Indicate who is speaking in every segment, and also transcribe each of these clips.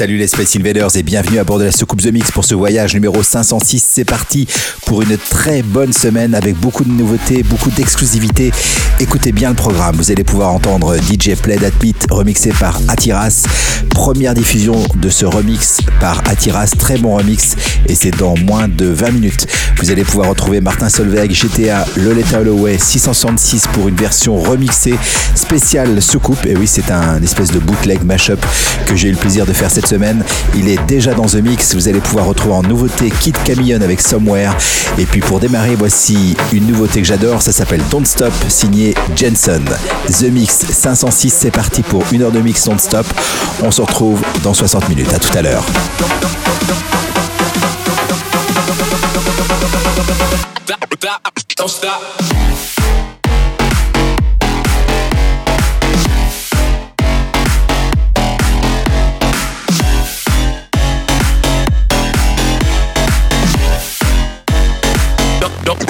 Speaker 1: Salut les Space Invaders et bienvenue à bord de la soucoupe The Mix pour ce voyage numéro 506. C'est parti pour une très bonne semaine avec beaucoup de nouveautés, beaucoup d'exclusivités. Écoutez bien le programme, vous allez pouvoir entendre DJ Play That Beat remixé par Atiras. Première diffusion de ce remix par Atiras, très bon remix et c'est dans moins de 20 minutes. Vous allez pouvoir retrouver Martin Solveig, GTA, Loletta Holloway 666 pour une version remixée spéciale soucoupe. Et oui, c'est un espèce de bootleg mashup que j'ai eu le plaisir de faire cette Il est déjà dans The Mix. Vous allez pouvoir retrouver en nouveauté Kid Camillon avec Somewhere. Et puis pour démarrer, voici une nouveauté que j'adore. Ça s'appelle Don't Stop, signé Jensen. The Mix 506, c'est parti pour une heure de mix non-stop. On se retrouve dans 60 minutes. À tout à l'heure.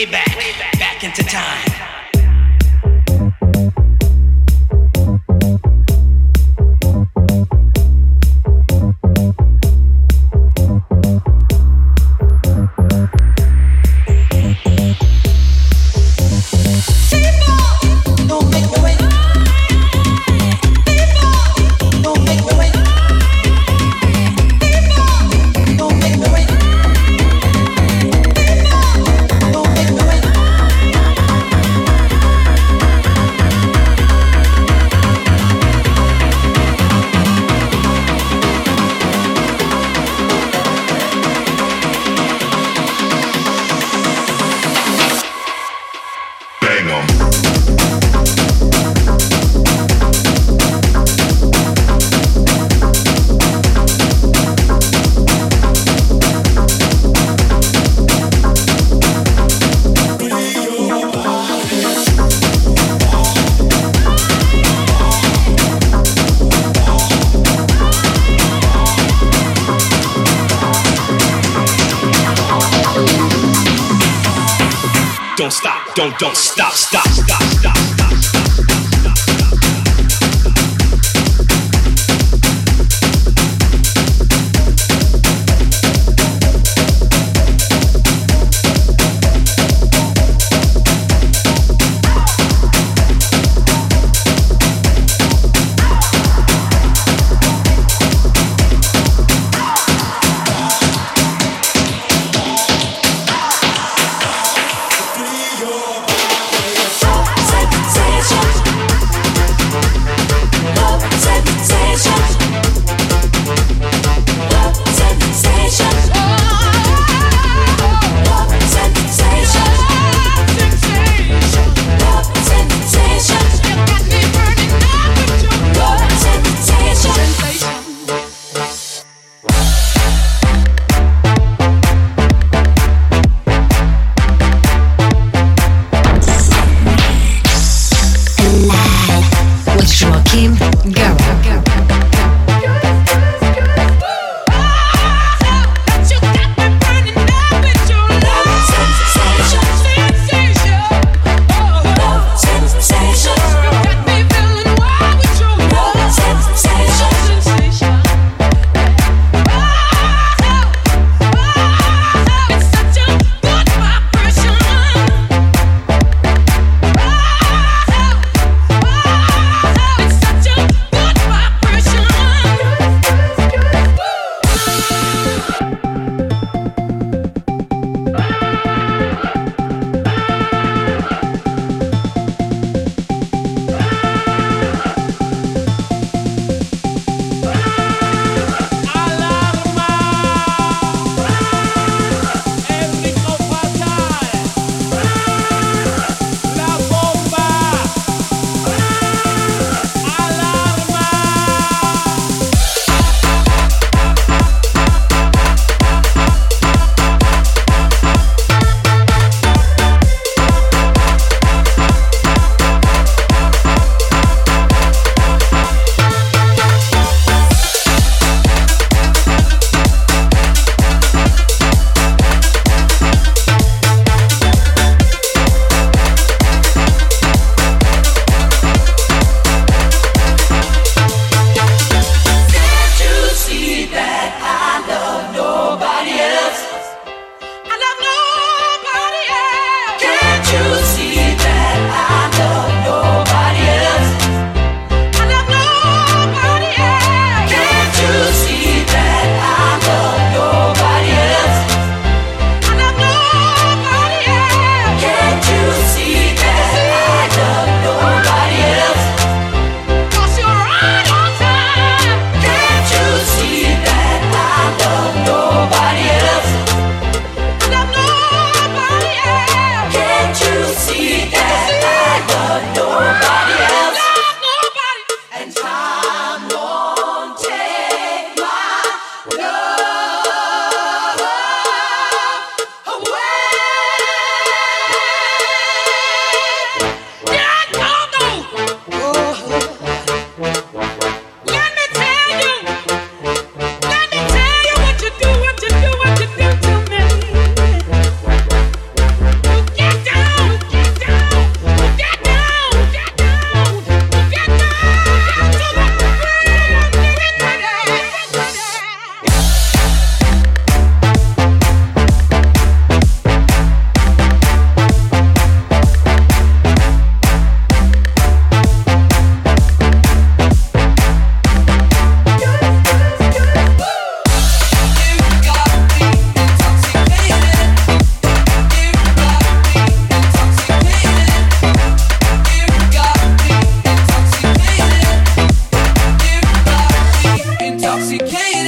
Speaker 2: Way back.
Speaker 3: Back
Speaker 4: into time.
Speaker 2: Don't, don't stop, stop, stop,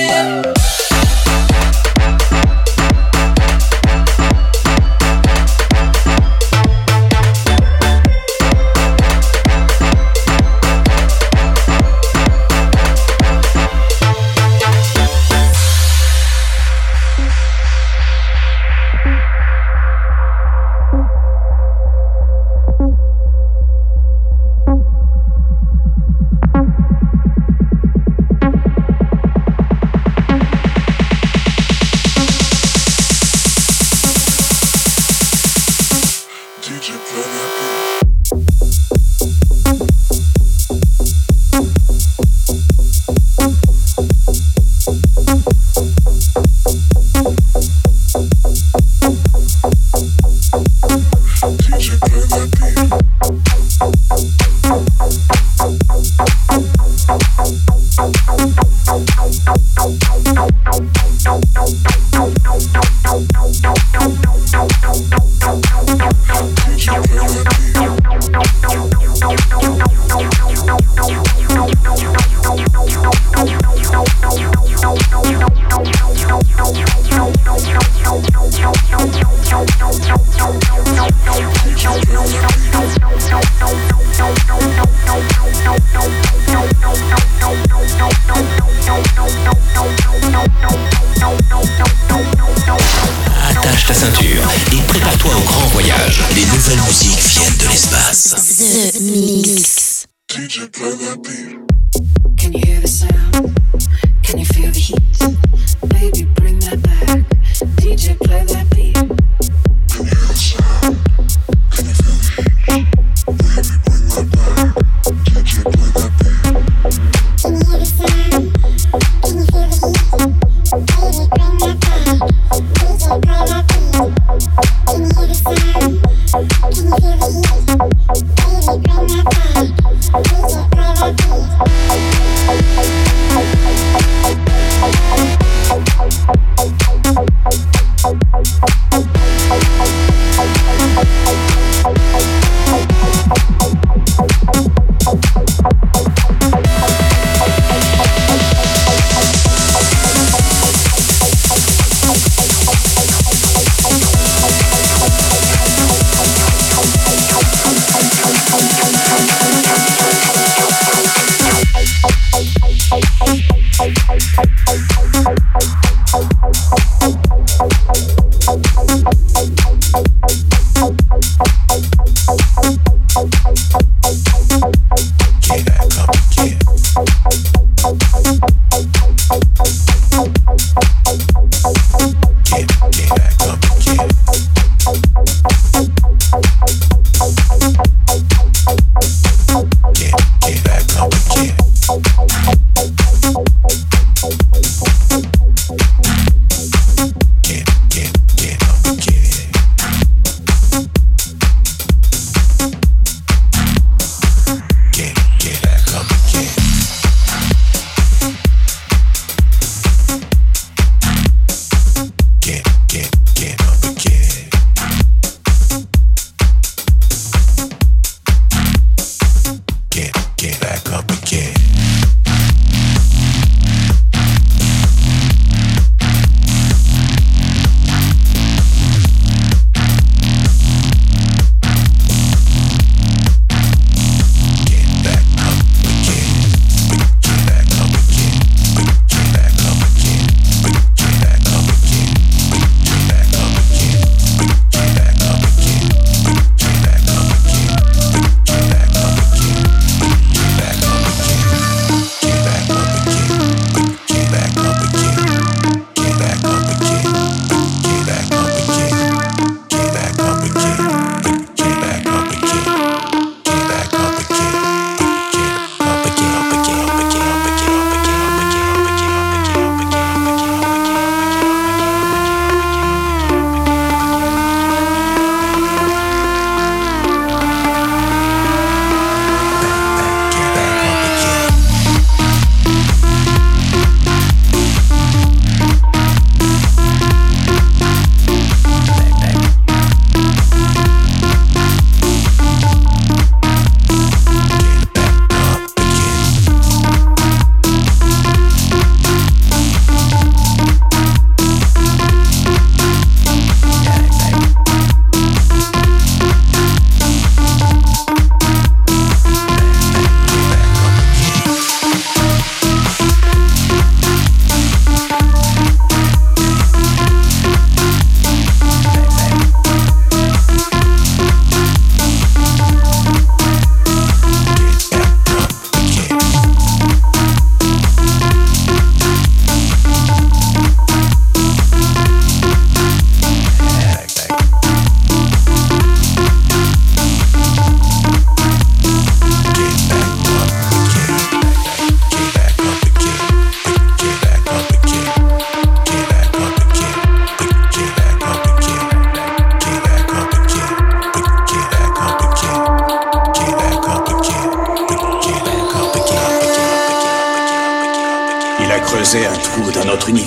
Speaker 5: Yeah.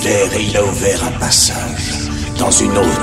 Speaker 5: Et il a ouvert un passage dans une autre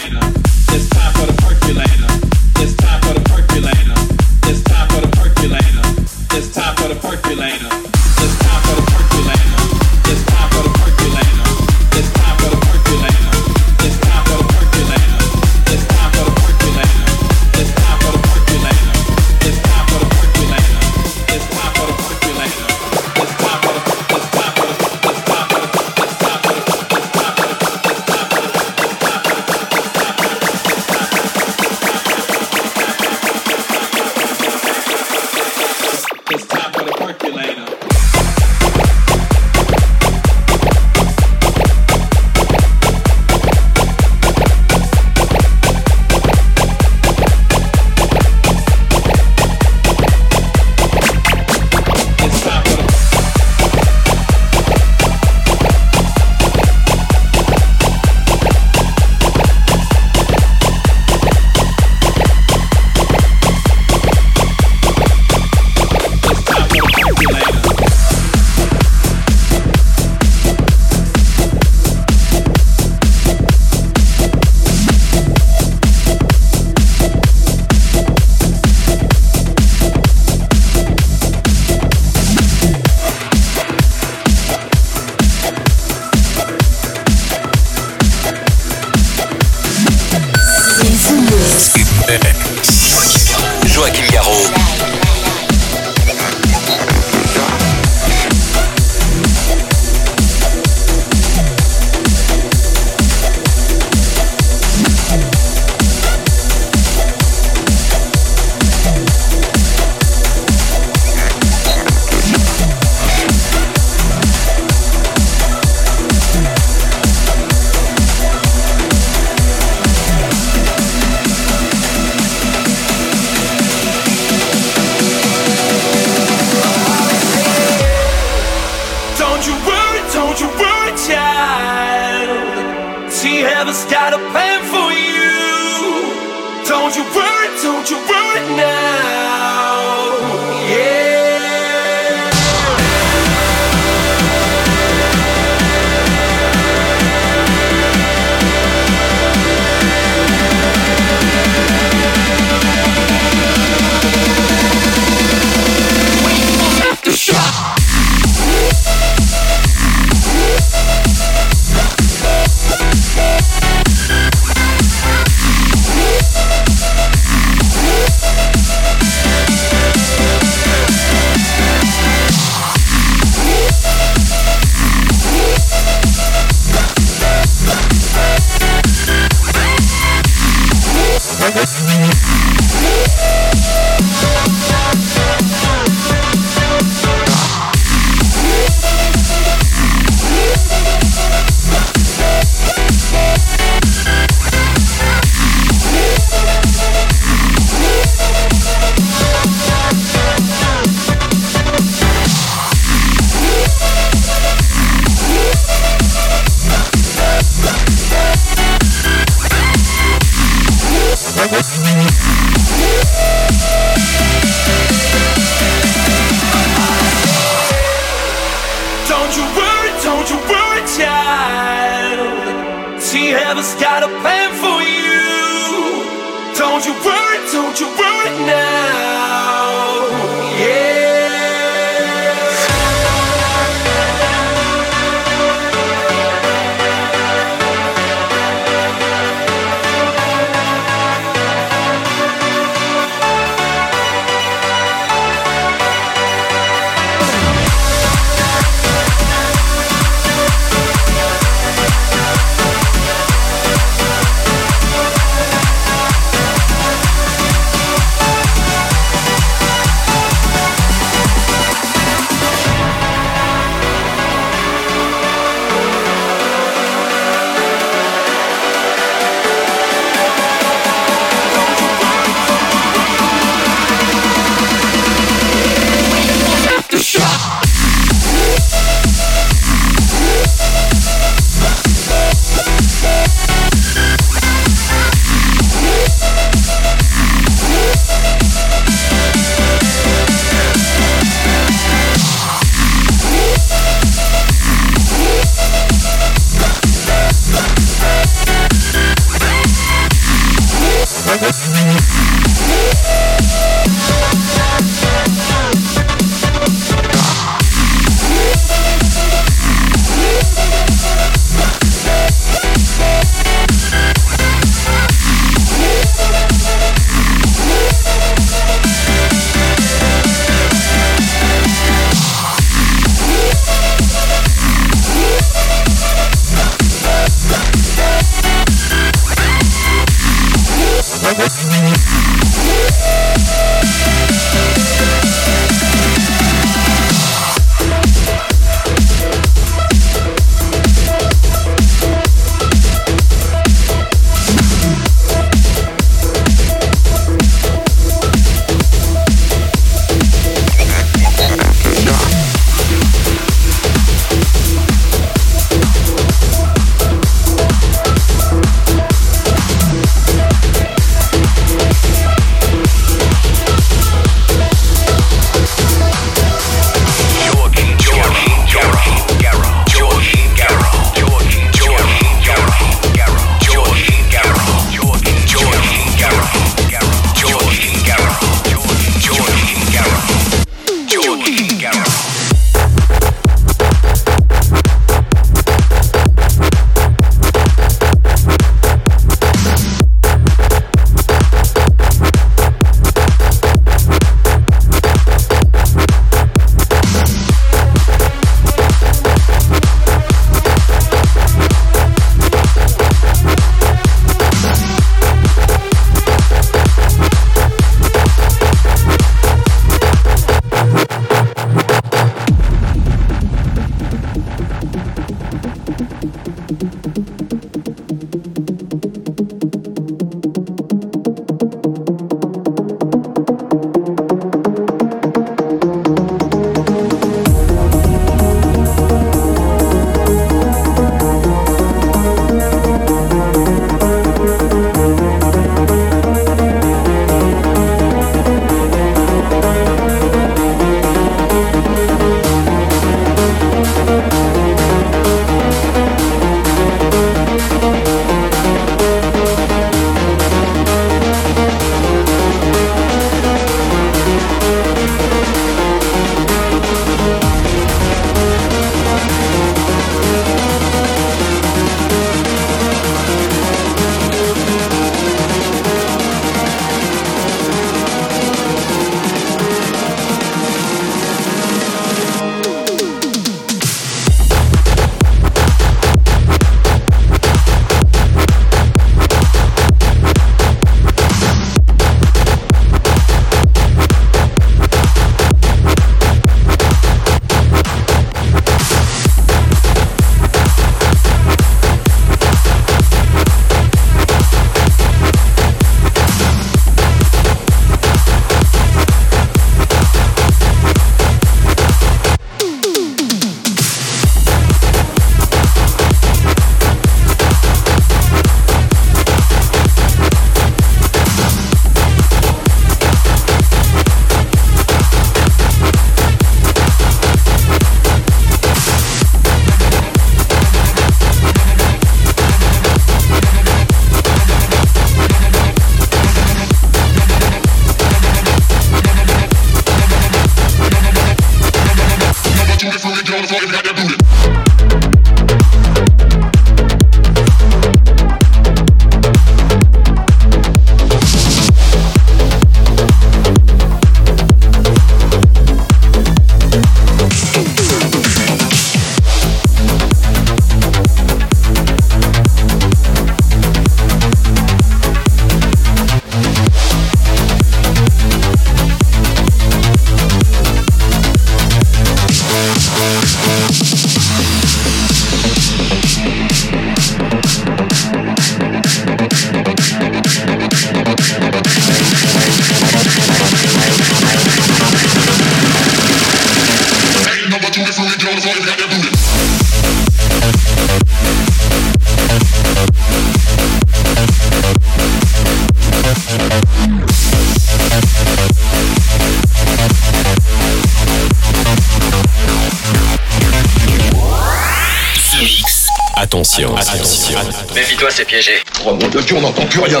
Speaker 6: On n'entend plus rien.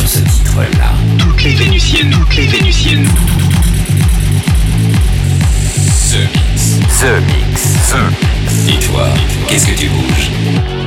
Speaker 7: Sur ce titre-là.
Speaker 8: Toutes les Vénusiennes, toutes les Vénusiennes.
Speaker 7: The Mix. The Mix. Et toi, qu'est-ce que tu bouges?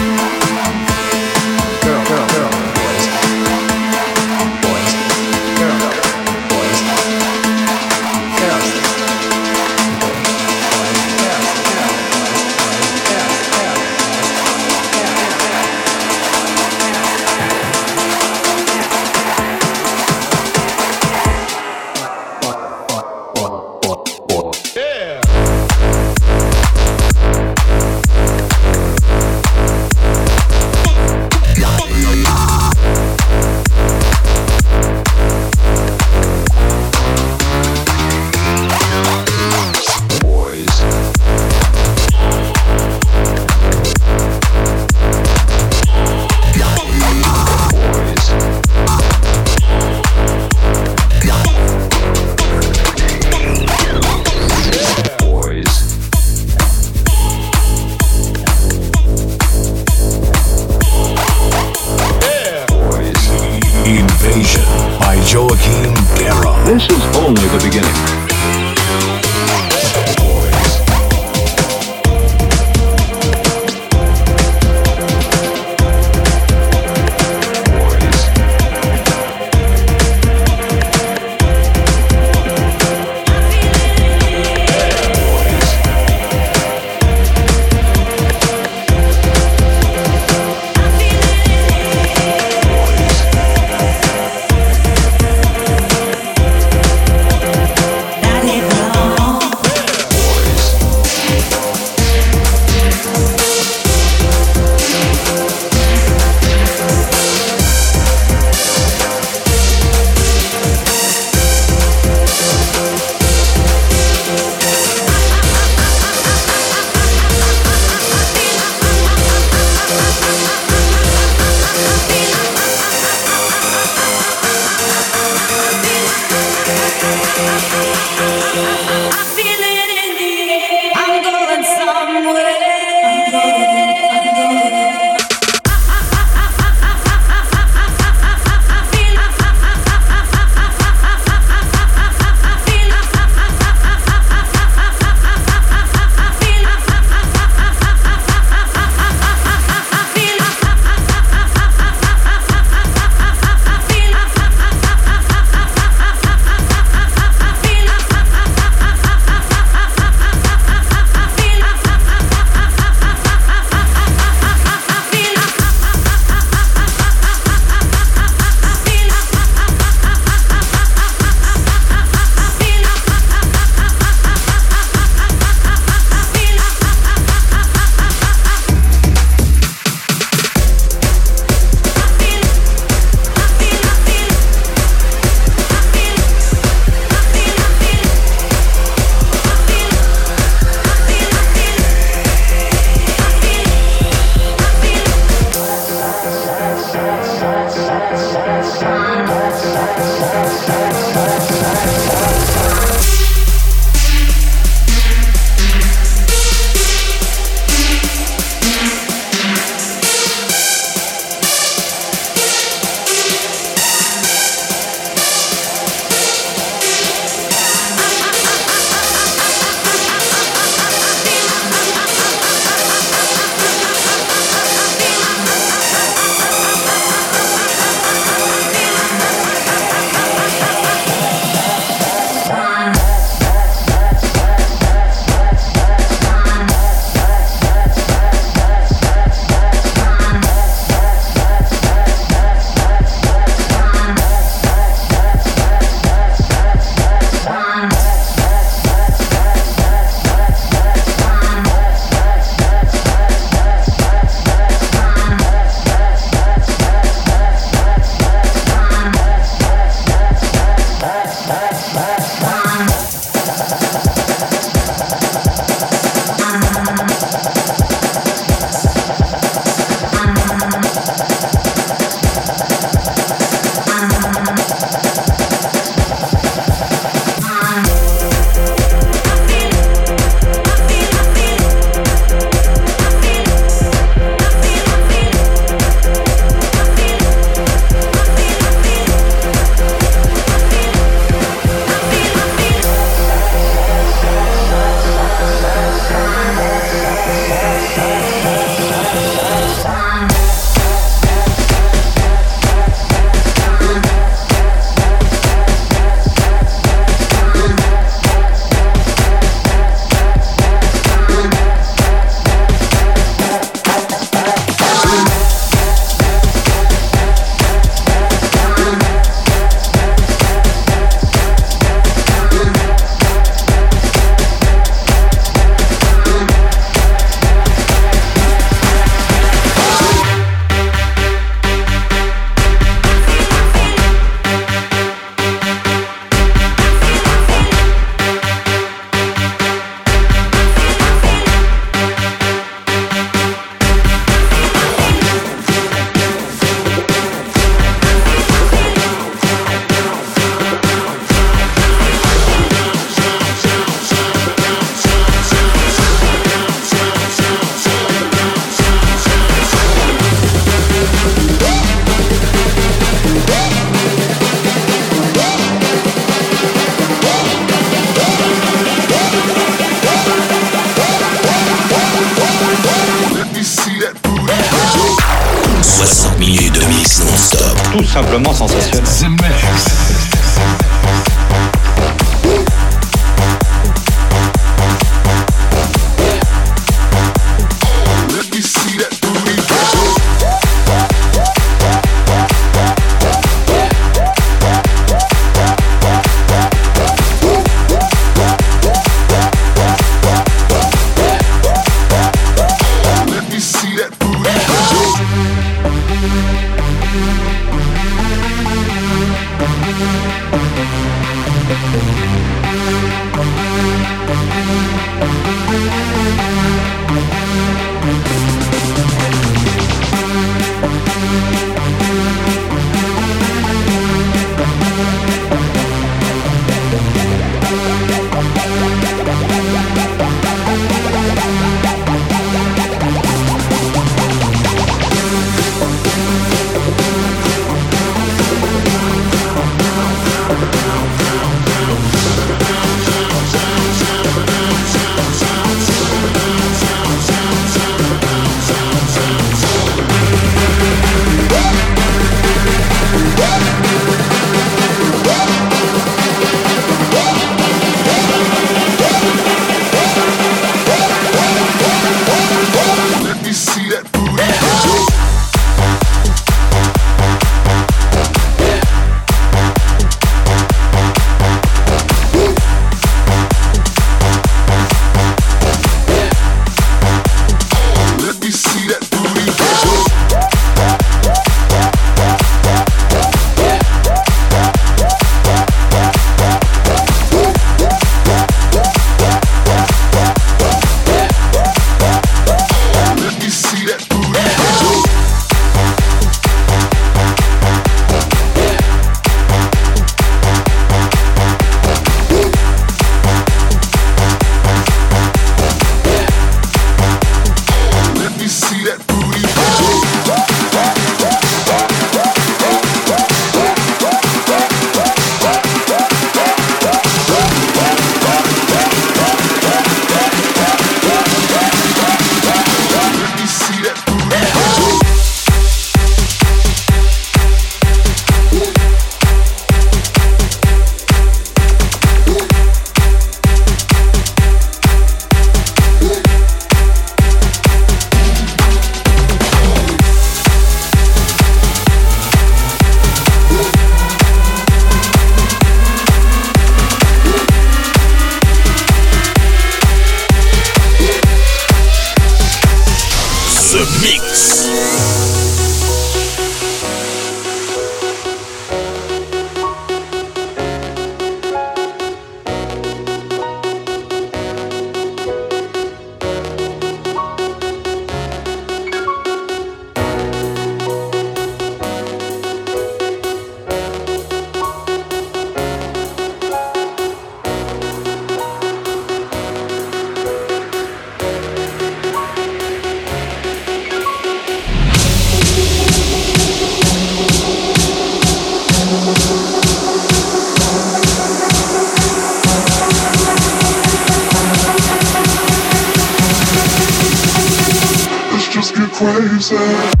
Speaker 9: say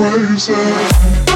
Speaker 9: The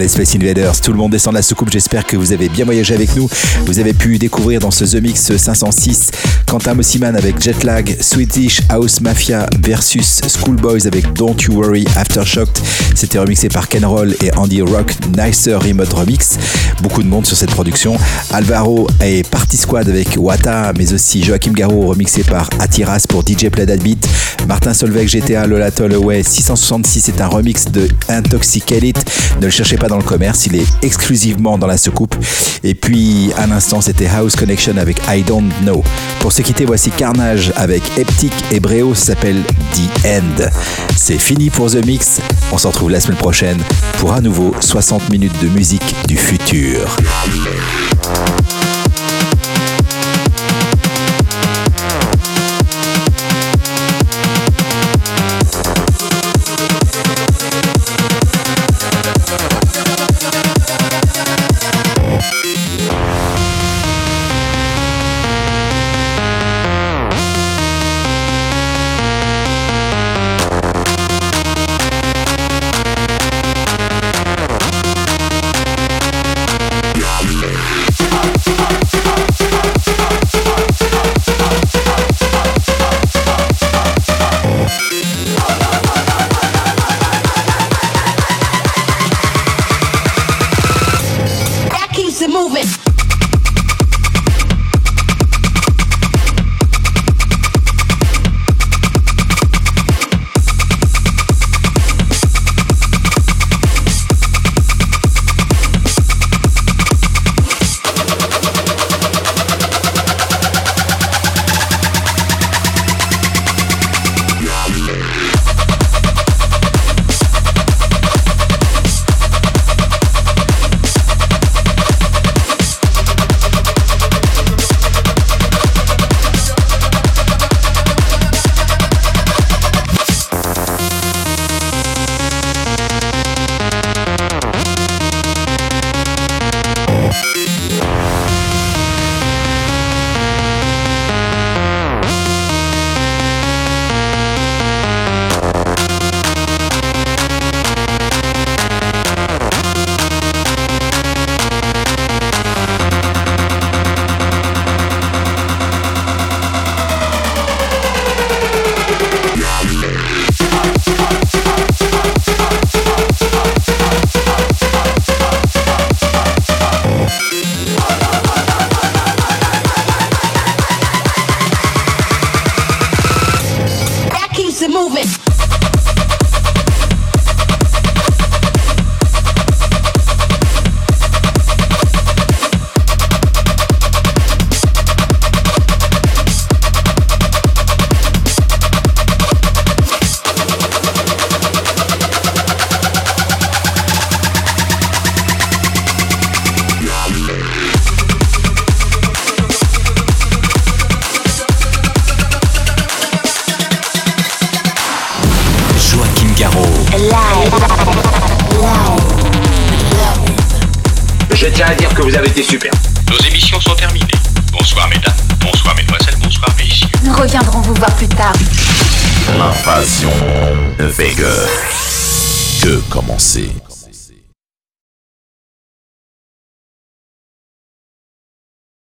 Speaker 1: les Space Invaders, tout le monde descend de la soucoupe, j'espère que vous avez bien voyagé avec nous. Vous avez pu découvrir dans ce The Mix 506 Quentin Mossiman avec Jetlag, Swedish House Mafia versus Schoolboys avec Don't You Worry Aftershocked. C'était remixé par Ken Roll et Andy Rock, Nicer Remote Remix. Beaucoup de monde sur cette production. Alvaro et Party Squad avec Wata, mais aussi Joachim Garraud remixé par Atiras pour DJ Play That Beat. Martin Solveig GTA Lola Tollaway 666 est un remix de Intoxicated. Ne le cherchez pas dans le commerce, il est exclusivement dans la soucoupe. Et puis à l'instant c'était House Connection avec I Don't Know. Pour se quitter, voici Carnage avec Eptic et s'appelle The End. C'est fini pour The Mix. On se retrouve la semaine prochaine pour à nouveau 60 minutes de musique du futur.